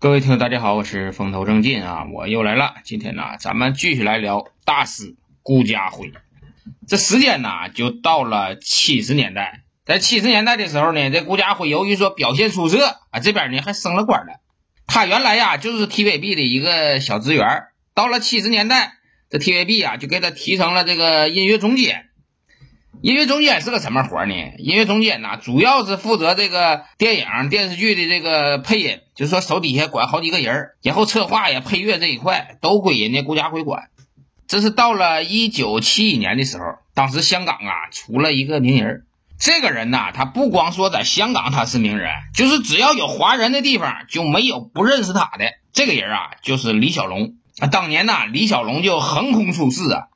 各位听众，大家好，我是风头正劲啊，我又来了。今天呢，咱们继续来聊大师顾家辉。这时间呢，就到了七十年代。在七十年代的时候呢，这顾家辉由于说表现出色啊，这边呢还升了官了。他原来呀就是 TVB 的一个小职员，到了七十年代，这 TVB 啊就给他提成了这个音乐总监。音乐总监是个什么活呢？音乐总监呢，主要是负责这个电影、电视剧的这个配音，就是说手底下管好几个人，然后策划呀、配乐这一块都归人家顾家辉管。这是到了一九七一年的时候，当时香港啊出了一个名人，这个人呐，他不光说在香港他是名人，就是只要有华人的地方就没有不认识他的。这个人啊，就是李小龙啊。当年呐，李小龙就横空出世啊。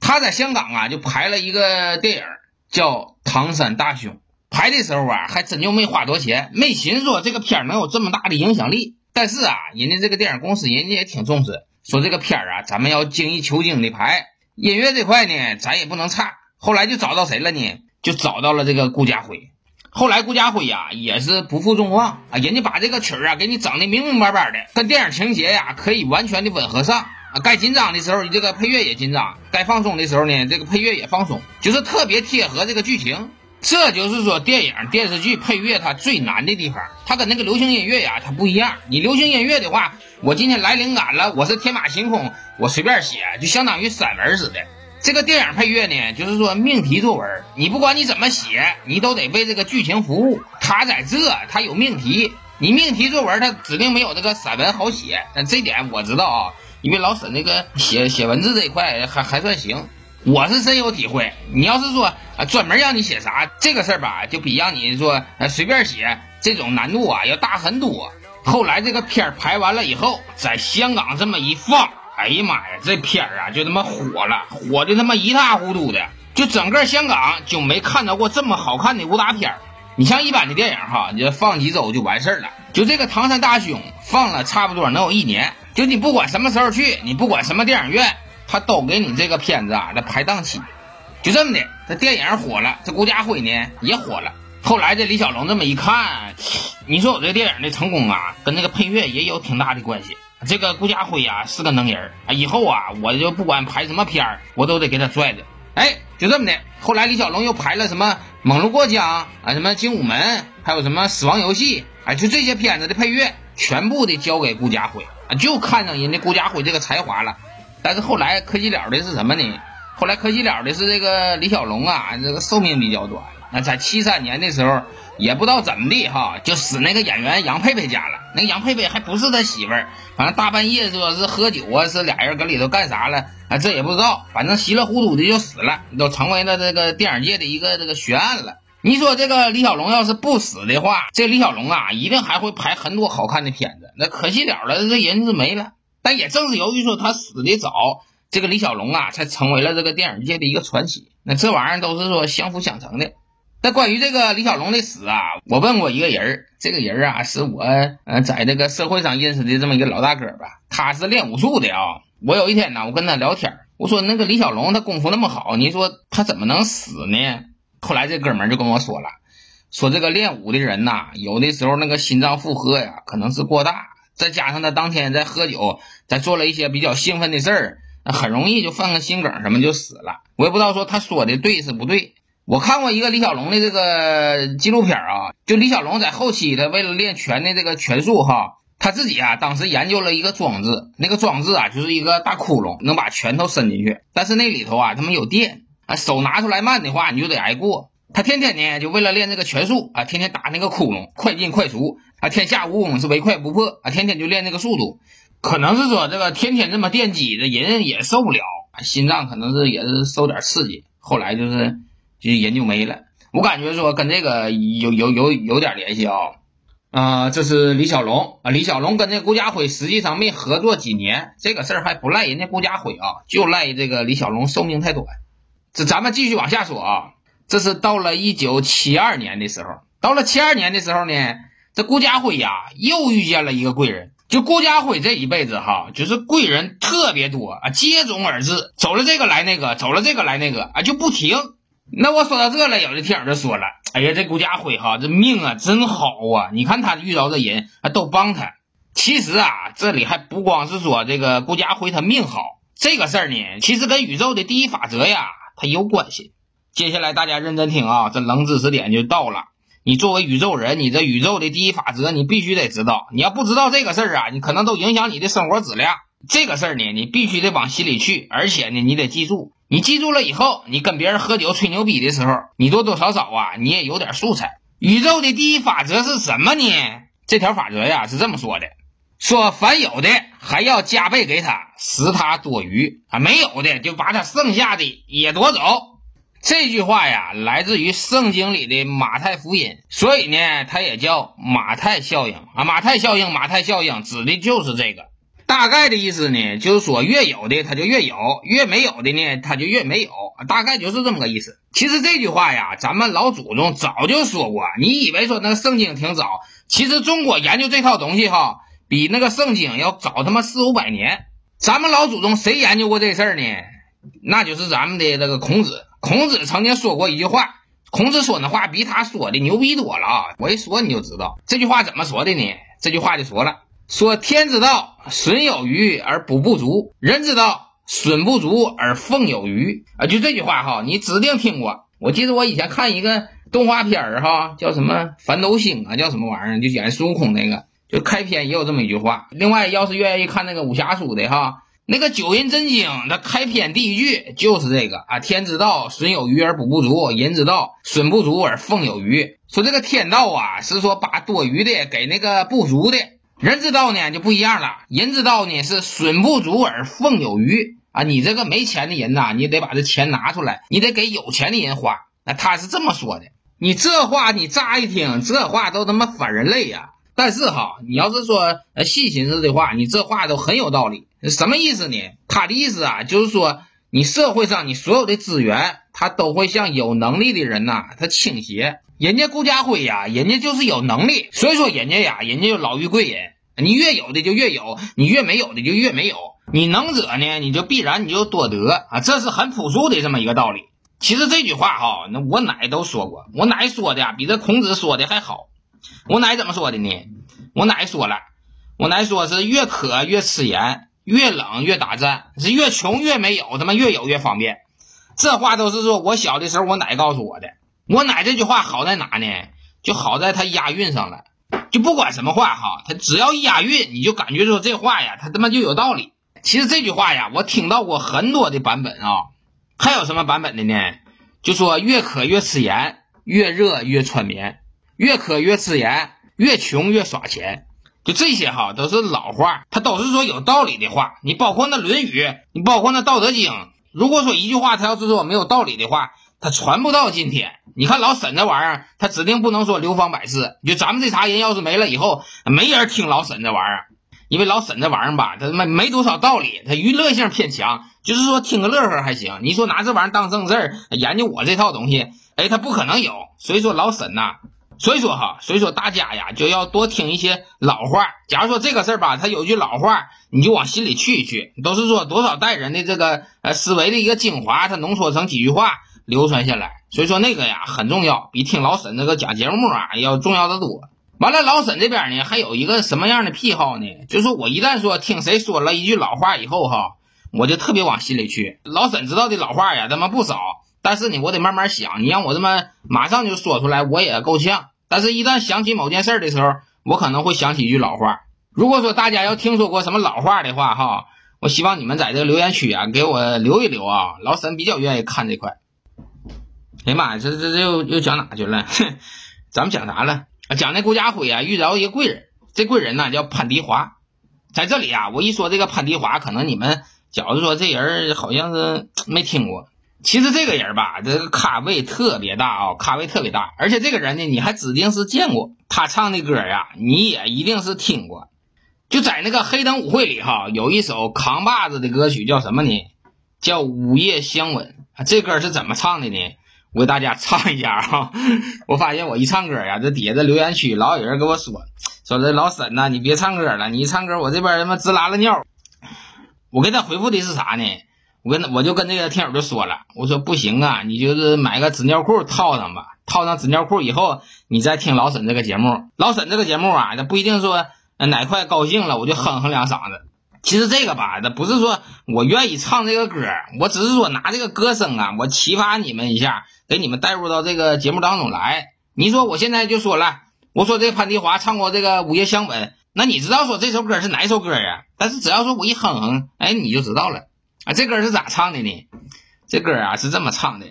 他在香港啊，就拍了一个电影叫《唐山大兄》。拍的时候啊，还真就没花多钱，没寻思说这个片能有这么大的影响力。但是啊，人家这个电影公司人家也挺重视，说这个片啊，咱们要精益求精的拍。音乐这块呢，咱也不能差。后来就找到谁了呢？就找到了这个顾家辉。后来顾家辉呀，也是不负众望啊，人家把这个曲儿啊给你整的明明白白的，跟电影情节呀可以完全的吻合上。该紧张的时候，你这个配乐也紧张；该放松的时候呢，这个配乐也放松，就是特别贴合这个剧情。这就是说，电影电视剧配乐它最难的地方，它跟那个流行音乐呀，它不一样。你流行音乐的话，我今天来灵感了，我是天马行空，我随便写，就相当于散文似的。这个电影配乐呢，就是说命题作文，你不管你怎么写，你都得为这个剧情服务。它在这，它有命题，你命题作文它指定没有这个散文好写。但这点我知道啊。因为老沈那个写写文字这一块还还算行，我是深有体会。你要是说专门让你写啥这个事儿吧，就比让你说随便写这种难度啊要大很多。后来这个片儿拍完了以后，在香港这么一放，哎呀妈呀，这片儿啊就他妈火了，火的他妈一塌糊涂的，就整个香港就没看到过这么好看的武打片儿。你像一般的电影哈，你就放几周就完事儿了。就这个《唐山大兄》放了差不多能有一年。就你不管什么时候去，你不管什么电影院，他都给你这个片子啊，在排档期。就这么的，这电影火了，这顾家辉呢也火了。后来这李小龙这么一看，你说我这电影的成功啊，跟那个配乐也有挺大的关系。这个顾家辉啊是个能人啊，以后啊我就不管拍什么片儿，我都得给他拽着。哎，就这么的。后来李小龙又拍了什么《猛龙过江》啊，什么《精武门》，还有什么《死亡游戏》，哎，就这些片子的配乐全部的交给顾家辉。啊，就看上人家顾家辉这个才华了，但是后来可惜了的是什么呢？后来可惜了的是这个李小龙啊，这个寿命比较短。那在七三年的时候，也不知道怎么的哈，就死那个演员杨佩佩家了。那杨佩佩还不是他媳妇儿，反正大半夜说是喝酒啊，是俩人搁里头干啥了啊？这也不知道，反正稀里糊涂的就死了，都成为了这个电影界的一个这个悬案了。你说这个李小龙要是不死的话，这李小龙啊，一定还会拍很多好看的片子。那可惜了了，这人是没了。但也正是由于说他死的早，这个李小龙啊，才成为了这个电影界的一个传奇。那这玩意儿都是说相辅相成的。那关于这个李小龙的死啊，我问过一个人这个人啊，是我呃在这个社会上认识的这么一个老大哥吧。他是练武术的啊。我有一天呢，我跟他聊天，我说那个李小龙他功夫那么好，你说他怎么能死呢？后来这哥们儿就跟我说了，说这个练武的人呐，有的时候那个心脏负荷呀，可能是过大，再加上他当天在喝酒，在做了一些比较兴奋的事儿，很容易就犯个心梗什么就死了。我也不知道说他说的对是不对。我看过一个李小龙的这个纪录片啊，就李小龙在后期他为了练拳的这个拳术哈，他自己啊当时研究了一个装置，那个装置啊就是一个大窟窿，能把拳头伸进去，但是那里头啊他们有电。啊，手拿出来慢的话，你就得挨过。他天天呢，就为了练这个拳术啊，天天打那个窟窿，快进快出啊。天下武功是唯快不破啊，天天就练那个速度。可能是说这个天天这么电击，这人也受不了，心脏可能是也是受点刺激。后来就是就人就没了。我感觉说跟这个有有有有点联系啊。啊，这是李小龙啊，李小龙跟这顾家辉实际上没合作几年，这个事儿还不赖人家顾家辉啊，就赖这个李小龙寿命太短。这咱们继续往下说啊，这是到了一九七二年的时候，到了七二年的时候呢，这顾家辉呀又遇见了一个贵人。就顾家辉这一辈子哈，就是贵人特别多啊，接踵而至，走了这个来那个，走了这个来那个啊，就不停。那我说到这了，有的听友就说了，哎呀，这顾家辉哈，这命啊真好啊！你看他遇到的人啊都帮他。其实啊，这里还不光是说这个顾家辉他命好这个事儿呢，其实跟宇宙的第一法则呀，它有关系。接下来大家认真听啊，这冷知识点就到了。你作为宇宙人，你这宇宙的第一法则你必须得知道。你要不知道这个事儿啊，你可能都影响你的生活质量。这个事儿呢，你必须得往心里去，而且呢，你得记住。你记住了以后，你跟别人喝酒吹牛逼的时候，你多多少少啊，你也有点素材。宇宙的第一法则是什么呢？这条法则呀是这么说的：说凡有的还要加倍给他，使他多余啊；没有的就把他剩下的也夺走。这句话呀来自于圣经里的马太福音，所以呢，它也叫马太效应啊。马太效应，马太效应指的就是这个。大概的意思呢，就是说越有的他就越有，越没有的呢他就越没有，大概就是这么个意思。其实这句话呀，咱们老祖宗早就说过。你以为说那个圣经挺早，其实中国研究这套东西哈，比那个圣经要早他妈四五百年。咱们老祖宗谁研究过这事儿呢？那就是咱们的这个孔子。孔子曾经说过一句话，孔子说那话比他说的牛逼多了啊！我一说你就知道这句话怎么说的呢？这句话就说了。说天之道，损有余而补不足；人之道，损不足而奉有余。啊，就这句话哈，你指定听过。我记得我以前看一个动画片儿哈，叫什么《反斗星》啊，叫什么玩意儿，就演孙悟空那个，就开篇也有这么一句话。另外，要是愿意看那个武侠书的哈，那个《九阴真经》它开篇第一句就是这个啊：天之道，损有余而补不足；人之道，损不足而奉有余。说这个天道啊，是说把多余的给那个不足的。人之道呢就不一样了，人之道呢是损不足而奉有余啊！你这个没钱的人呐，你得把这钱拿出来，你得给有钱的人花。那他是这么说的，你这话你乍一听，这话都他妈反人类呀！但是哈，你要是说细寻思的话，你这话都很有道理。什么意思呢？他的意思啊，就是说你社会上你所有的资源，他都会向有能力的人呐，他倾斜。人家顾家辉呀，人家就是有能力，所以说人家呀，人家就老于贵人。你越有的就越有，你越没有的就越没有。你能者呢，你就必然你就多得啊，这是很朴素的这么一个道理。其实这句话哈，那我奶都说过，我奶说的呀比这孔子说的还好。我奶怎么说的呢？我奶说了，我奶说是越渴越吃盐，越冷越打战，是越穷越没有，他妈越有越方便。这话都是说我小的时候我奶告诉我的。我奶这句话好在哪呢？就好在它押韵上了。就不管什么话哈，它只要一押韵，你就感觉说这话呀，它他妈就有道理。其实这句话呀，我听到过很多的版本啊。还有什么版本的呢？就说越渴越吃盐，越热越穿棉，越渴越吃盐，越穷越耍钱。就这些哈，都是老话，他都是说有道理的话。你包括那《论语》，你包括那《道德经》，如果说一句话他要是说没有道理的话。他传不到今天，你看老沈这玩意儿，他指定不能说流芳百世。就咱们这茬人要是没了以后，没人听老沈这玩意儿，因为老沈这玩意儿吧，他没没多少道理，他娱乐性偏强，就是说听个乐呵还行。你说拿这玩意儿当正事儿研究我这套东西，哎，他不可能有。所以说老沈呐，所以说哈，所以说大家呀就要多听一些老话。假如说这个事儿吧，他有句老话，你就往心里去一去，都是说多少代人的这个呃思维的一个精华，他浓缩成几句话。流传下来，所以说那个呀很重要，比听老沈那个讲节目啊要重要的多。完了，老沈这边呢还有一个什么样的癖好呢？就是我一旦说听谁说了一句老话以后哈，我就特别往心里去。老沈知道的老话呀他妈不少，但是呢我得慢慢想。你让我这么马上就说出来，我也够呛。但是，一旦想起某件事的时候，我可能会想起一句老话。如果说大家要听说过什么老话的话哈，我希望你们在这个留言区啊给我留一留啊。老沈比较愿意看这块。哎呀妈呀，这这这又又讲哪去了？咱们讲啥了？讲那顾家辉啊，遇着一个贵人，这贵人呢叫潘迪华。在这里啊，我一说这个潘迪华，可能你们觉着说这人好像是没听过。其实这个人吧，这个咖位特别大啊，咖位特别大。而且这个人呢，你还指定是见过他唱的歌呀，你也一定是听过。就在那个黑灯舞会里哈，有一首扛把子的歌曲叫什么呢？叫《午夜相吻》。这歌是怎么唱的呢？我给大家唱一下啊！我发现我一唱歌呀，这底下的留言区老有人跟我说，说这老沈呐，你别唱歌了，你一唱歌我这边他妈直拉拉尿。我给他回复的是啥呢？我跟我就跟那个听友就说了，我说不行啊，你就是买个纸尿裤套上吧，套上纸尿裤以后，你再听老沈这个节目。老沈这个节目啊，他不一定说哪块高兴了我就哼哼两嗓子。其实这个吧，那不是说我愿意唱这个歌，我只是说拿这个歌声啊，我启发你们一下，给你们带入到这个节目当中来。你说我现在就说了，我说这潘迪华唱过这个《午夜香吻》，那你知道说这首歌是哪首歌呀？但是只要说我一哼哼，哎，你就知道了啊。这歌是咋唱的呢？这歌啊是这么唱的：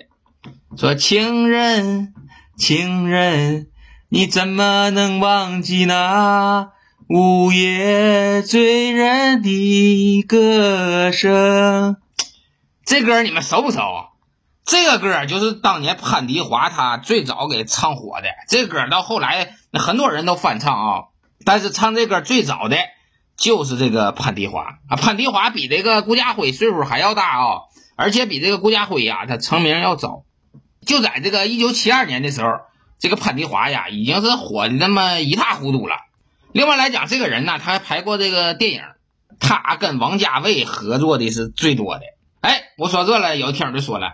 说情人，情人，你怎么能忘记那？午夜醉人的歌声，这歌你们熟不熟？这个歌就是当年潘迪华他最早给唱火的。这歌到后来很多人都翻唱啊，但是唱这歌最早的就是这个潘迪华啊。潘迪华比这个顾家辉岁数还要大啊，而且比这个顾家辉呀他成名要早。就在这个一九七二年的时候，这个潘迪华呀已经是火的那么一塌糊涂了。另外来讲，这个人呢，他还拍过这个电影，他跟王家卫合作的是最多的。哎，我说这了，有听友就说了，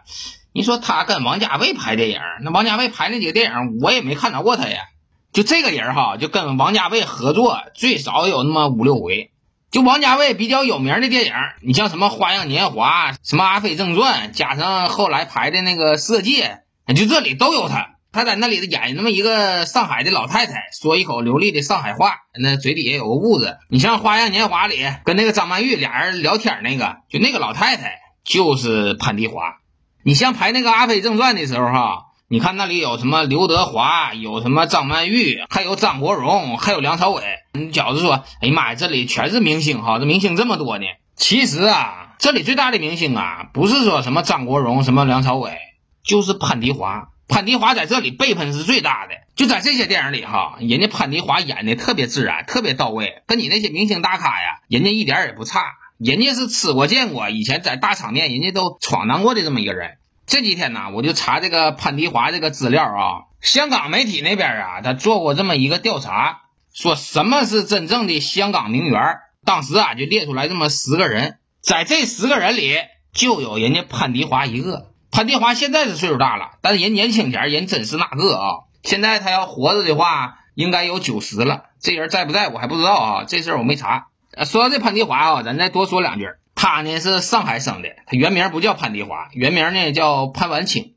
你说他跟王家卫拍电影，那王家卫拍那几个电影，我也没看到过他呀。就这个人哈，就跟王家卫合作最少有那么五六回。就王家卫比较有名的电影，你像什么《花样年华》、什么《阿飞正传》，加上后来拍的那个《色戒》，就这里都有他。他在那里演那么一个上海的老太太，说一口流利的上海话，那嘴里也有个痦子。你像《花样年华》里跟那个张曼玉俩人聊天那个，就那个老太太就是潘迪华。你像拍那个《阿飞正传》的时候哈，你看那里有什么刘德华，有什么张曼玉，还有张国荣，还有梁朝伟。你饺子说，哎呀妈呀，这里全是明星哈，这明星这么多呢。其实啊，这里最大的明星啊，不是说什么张国荣、什么梁朝伟，就是潘迪华。潘迪华在这里辈分是最大的，就在这些电影里哈，人家潘迪华演的特别自然，特别到位，跟你那些明星大咖呀，人家一点也不差，人家是吃过见过，以前在大场面人家都闯荡过的这么一个人。这几天呢，我就查这个潘迪华这个资料啊，香港媒体那边啊，他做过这么一个调查，说什么是真正的香港名媛，当时啊就列出来这么十个人，在这十个人里就有人家潘迪华一个。潘迪华现在是岁数大了，但是人年轻前人真是那个啊！现在他要活着的话，应该有九十了。这人在不在我还不知道啊，这事儿我没查。说到这潘迪华啊，咱再多说两句。他呢是上海生的，他原名不叫潘迪华，原名呢叫潘晚清。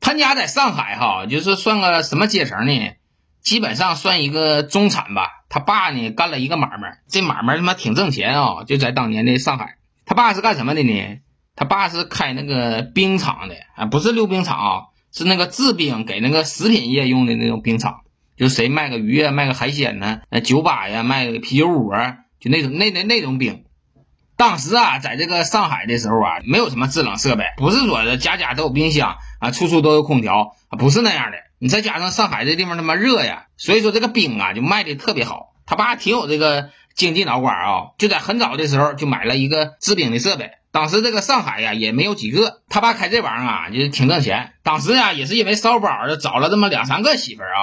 潘家在上海哈，就是算个什么阶层呢？基本上算一个中产吧。他爸呢干了一个买卖，这买卖他妈挺挣钱啊！就在当年的上海，他爸是干什么的呢？他爸是开那个冰厂的啊，不是溜冰场，是那个制冰给那个食品业用的那种冰厂。就谁卖个鱼啊，卖个海鲜呢？酒吧呀，卖个啤酒屋啊，就那种那那那种冰。当时啊，在这个上海的时候啊，没有什么制冷设备，不是说家家都有冰箱啊，处处都有空调，不是那样的。你再加上上海这地方他妈热呀，所以说这个冰啊就卖的特别好。他爸挺有这个经济脑瓜啊，就在很早的时候就买了一个制冰的设备。当时这个上海呀也没有几个，他爸开这玩意儿啊就挺挣钱。当时呀也是因为烧包就找了这么两三个媳妇儿啊。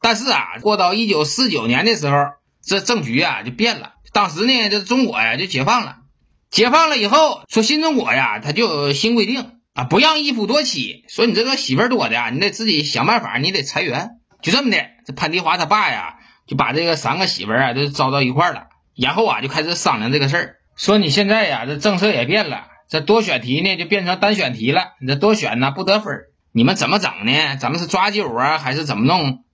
但是啊，过到一九四九年的时候，这政局啊就变了。当时呢，这中国呀就解放了。解放了以后，说新中国呀，他就有新规定啊，不让一夫多妻。说你这个媳妇儿多的，你得自己想办法，你得裁员。就这么的，这潘迪华他爸呀就把这个三个媳妇儿啊都招到一块儿了，然后啊就开始商量这个事儿。说你现在呀，这政策也变了，这多选题呢就变成单选题了。你这多选呢不得分，你们怎么整呢？咱们是抓阄啊，还是怎么弄？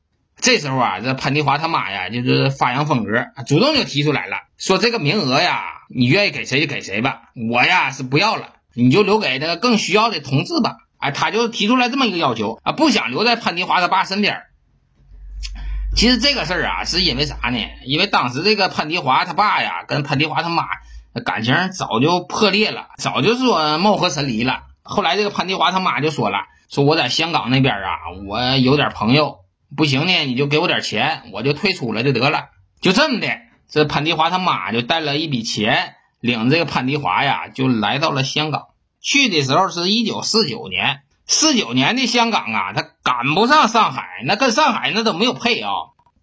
这时候啊，这潘迪华他妈呀，就是发扬风格，主动就提出来了，说这个名额呀，你愿意给谁就给谁吧，我呀是不要了，你就留给那个更需要的同志吧。哎，他就提出来这么一个要求啊，不想留在潘迪华他爸身边。其实这个事儿啊，是因为啥呢？因为当时这个潘迪华他爸呀，跟潘迪华他妈。感情早就破裂了，早就说貌合神离了。后来这个潘迪华他妈就说了：“说我在香港那边啊，我有点朋友，不行呢，你就给我点钱，我就退出了就得了。”就这么的，这潘迪华他妈就带了一笔钱，领这个潘迪华呀，就来到了香港。去的时候是一九四九年，四九年的香港啊，他赶不上上海，那跟上海那都没有配啊。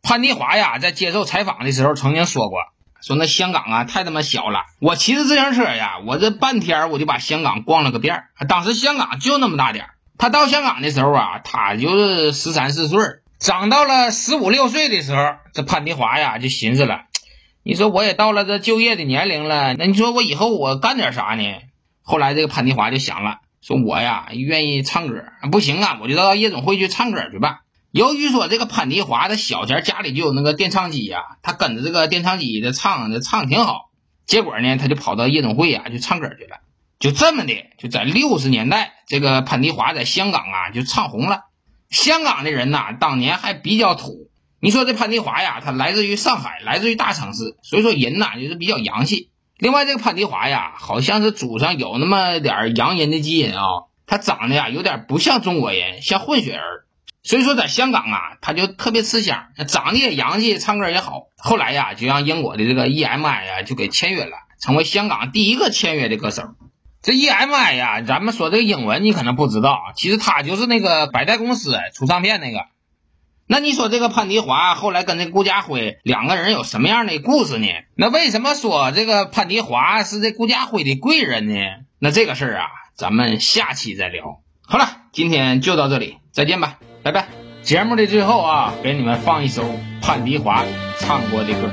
潘迪华呀，在接受采访的时候曾经说过。说那香港啊太他妈小了，我骑着自行车呀，我这半天我就把香港逛了个遍当时香港就那么大点他到香港的时候啊，他就是十三四岁长到了十五六岁的时候，这潘迪华呀就寻思了，你说我也到了这就业的年龄了，那你说我以后我干点啥呢？后来这个潘迪华就想了，说我呀愿意唱歌，不行啊，我就到夜总会去唱歌去吧。由于说这个潘迪华他小前家里就有那个电唱机呀，他跟着这个电唱机的唱，的唱挺好。结果呢，他就跑到夜总会呀去唱歌去了。就这么的，就在六十年代，这个潘迪华在香港啊就唱红了。香港的人呐，当年还比较土。你说这潘迪华呀，他来自于上海，来自于大城市，所以说人呐就是比较洋气。另外，这个潘迪华呀，好像是祖上有那么点洋人的基因啊。他长得呀有点不像中国人，像混血儿。所以说，在香港啊，他就特别吃香，长得也洋气，唱歌也好。后来呀，就让英国的这个 EMI 呀就给签约了，成为香港第一个签约的歌手。这 EMI 呀，咱们说这个英文你可能不知道，其实他就是那个百代公司出唱片那个。那你说这个潘迪华后来跟这顾家辉两个人有什么样的故事呢？那为什么说这个潘迪华是这顾家辉的贵人呢？那这个事儿啊，咱们下期再聊。好了，今天就到这里，再见吧，拜拜。节目的最后啊，给你们放一首潘迪华唱过的歌。